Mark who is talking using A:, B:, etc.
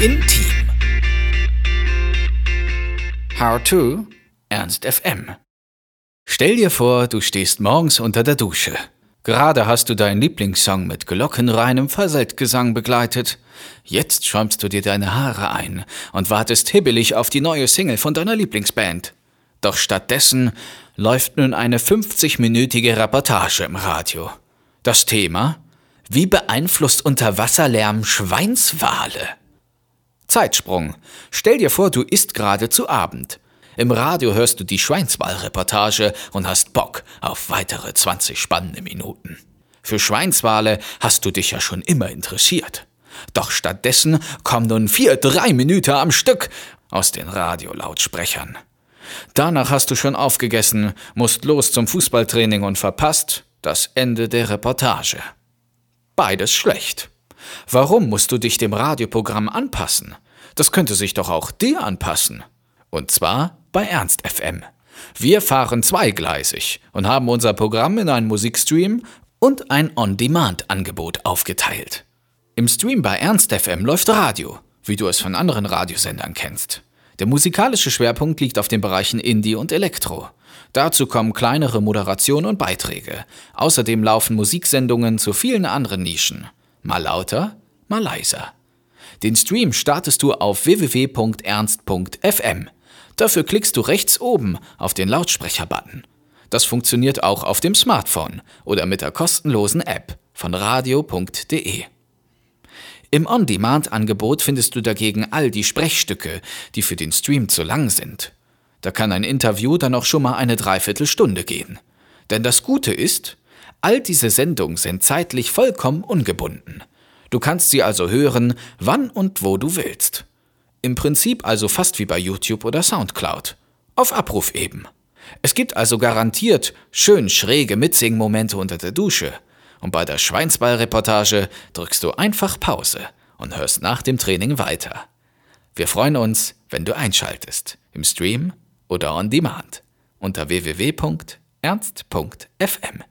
A: Intim. How to Ernst FM. Stell dir vor, du stehst morgens unter der Dusche. Gerade hast du deinen Lieblingssong mit glockenreinem Falsettgesang begleitet. Jetzt schäumst du dir deine Haare ein und wartest hibbelig auf die neue Single von deiner Lieblingsband. Doch stattdessen läuft nun eine 50-minütige Reportage im Radio. Das Thema? Wie beeinflusst Unterwasserlärm Schweinswale? Zeitsprung. Stell dir vor, du isst gerade zu Abend. Im Radio hörst du die Schweinswal-Reportage und hast Bock auf weitere 20 spannende Minuten. Für Schweinswale hast du dich ja schon immer interessiert. Doch stattdessen kommen nun vier drei Minuten am Stück aus den Radiolautsprechern. Danach hast du schon aufgegessen, musst los zum Fußballtraining und verpasst das Ende der Reportage. Beides schlecht. Warum musst du dich dem Radioprogramm anpassen? Das könnte sich doch auch dir anpassen. Und zwar bei Ernst FM. Wir fahren zweigleisig und haben unser Programm in einen Musikstream und ein On-Demand-Angebot aufgeteilt. Im Stream bei Ernst FM läuft Radio, wie du es von anderen Radiosendern kennst. Der musikalische Schwerpunkt liegt auf den Bereichen Indie und Elektro. Dazu kommen kleinere Moderationen und Beiträge. Außerdem laufen Musiksendungen zu vielen anderen Nischen. Mal lauter, mal leiser. Den Stream startest du auf www.ernst.fm. Dafür klickst du rechts oben auf den Lautsprecher-Button. Das funktioniert auch auf dem Smartphone oder mit der kostenlosen App von radio.de. Im On-Demand-Angebot findest du dagegen all die Sprechstücke, die für den Stream zu lang sind. Da kann ein Interview dann auch schon mal eine Dreiviertelstunde gehen. Denn das Gute ist, all diese Sendungen sind zeitlich vollkommen ungebunden. Du kannst sie also hören, wann und wo du willst. Im Prinzip also fast wie bei YouTube oder Soundcloud. Auf Abruf eben. Es gibt also garantiert schön schräge Mitsingmomente unter der Dusche – und bei der Schweinsball-Reportage drückst du einfach Pause und hörst nach dem Training weiter. Wir freuen uns, wenn du einschaltest, im Stream oder on Demand unter www.ernst.fm.